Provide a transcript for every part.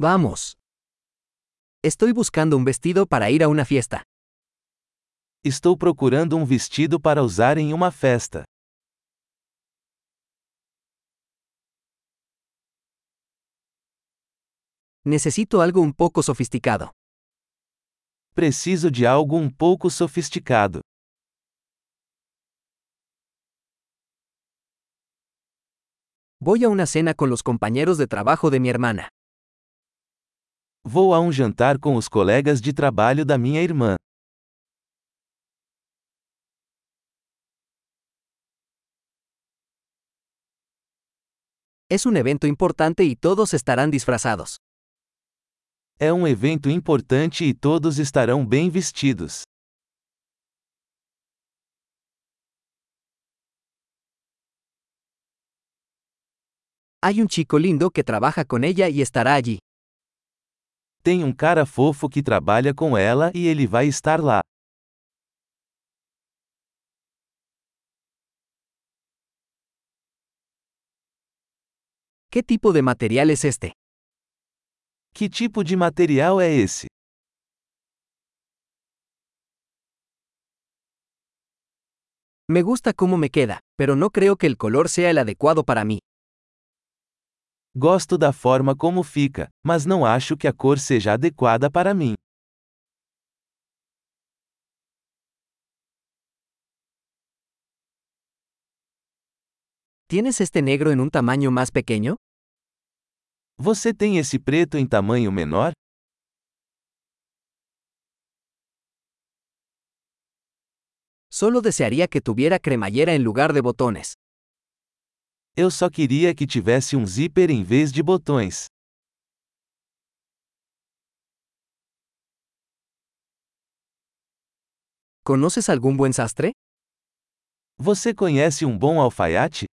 Vamos. Estoy buscando un vestido para ir a una fiesta. Estou procurando um vestido para usar em uma festa. Necesito algo un poco sofisticado. Preciso de algo um pouco sofisticado. Voy a una cena con los compañeros de trabajo de mi hermana. Vou a um jantar com os colegas de trabalho da minha irmã. Es un evento importante y todos estarán disfrazados. É um evento importante e todos estarão bem vestidos. Hay un chico lindo que trabaja con ella y estará allí. Tem um cara fofo que trabalha com ela e ele vai estar lá. ¿Qué tipo de material es este? Que tipo de material é esse? Me gusta cómo me queda, pero no creo que el color sea el adecuado para mí. Gosto da forma como fica, mas não acho que a cor seja adequada para mim. ¿Tienes este negro en un tamaño más pequeño? Você tem esse preto em tamanho menor? Solo desearía que tuviera cremallera en lugar de botones. Eu só queria que tivesse um zíper em vez de botões. ¿Conoces algún buen sastre? Você conhece um bom alfaiate?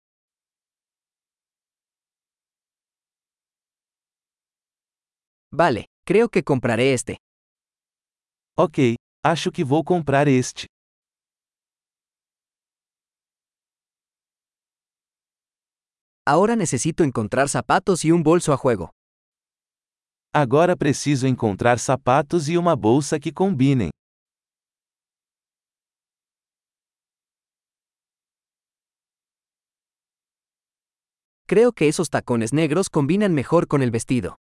Vale, creo que compraré este. Ok, acho que vou comprar este. Ahora necesito encontrar zapatos y un bolso a juego. Agora preciso encontrar sapatos e uma bolsa que combinem. Creo que esos tacones negros combinan mejor con el vestido.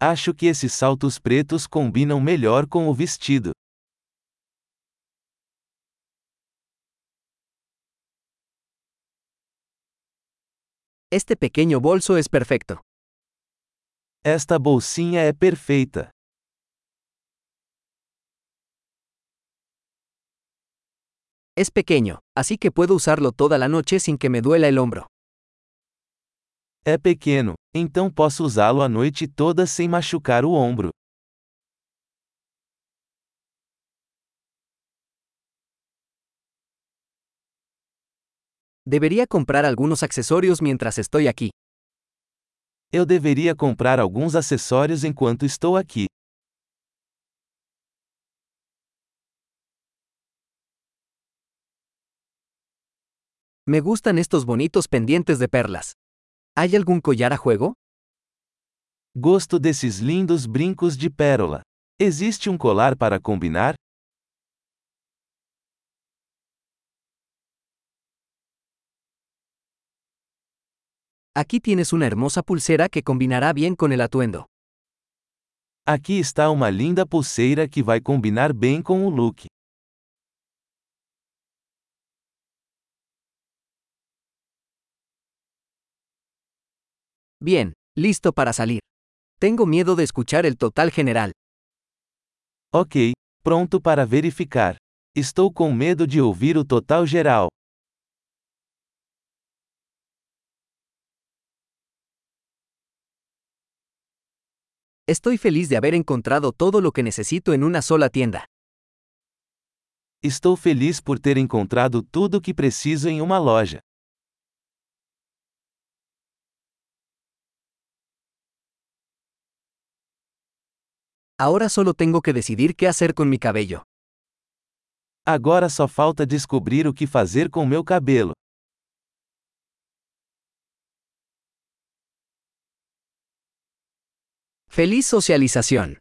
Acho que esses saltos pretos combinam melhor com o vestido. Este pequeño bolso es perfecto. Esta bolsinha é perfeita. Es pequeño, así que puedo usarlo toda la noche sin que me duela el hombro. É pequeno, então posso usá-lo a noite toda sem machucar o ombro. Debería comprar algunos accesorios mientras estoy aquí. Eu deveria comprar alguns acessórios enquanto estou aqui. Me gustan estos bonitos pendientes de perlas. ¿Hay algún collar a juego? Gosto desses lindos brincos de pérola. Existe um colar para combinar? Aquí tienes una hermosa pulsera que combinará bien con el atuendo. Aqui está uma linda pulseira que vai combinar bem com o look. Bien, listo para salir. Tengo miedo de escuchar el total general. Ok, pronto para verificar. Estou com medo de ouvir o total geral. Estoy feliz de haber encontrado todo lo que necesito en una sola tienda. Estou feliz por ter encontrado tudo o que preciso em uma loja. Ahora solo tengo que decidir qué hacer con mi cabello. Agora só falta descobrir o que fazer com meu cabelo. Feliz socialización.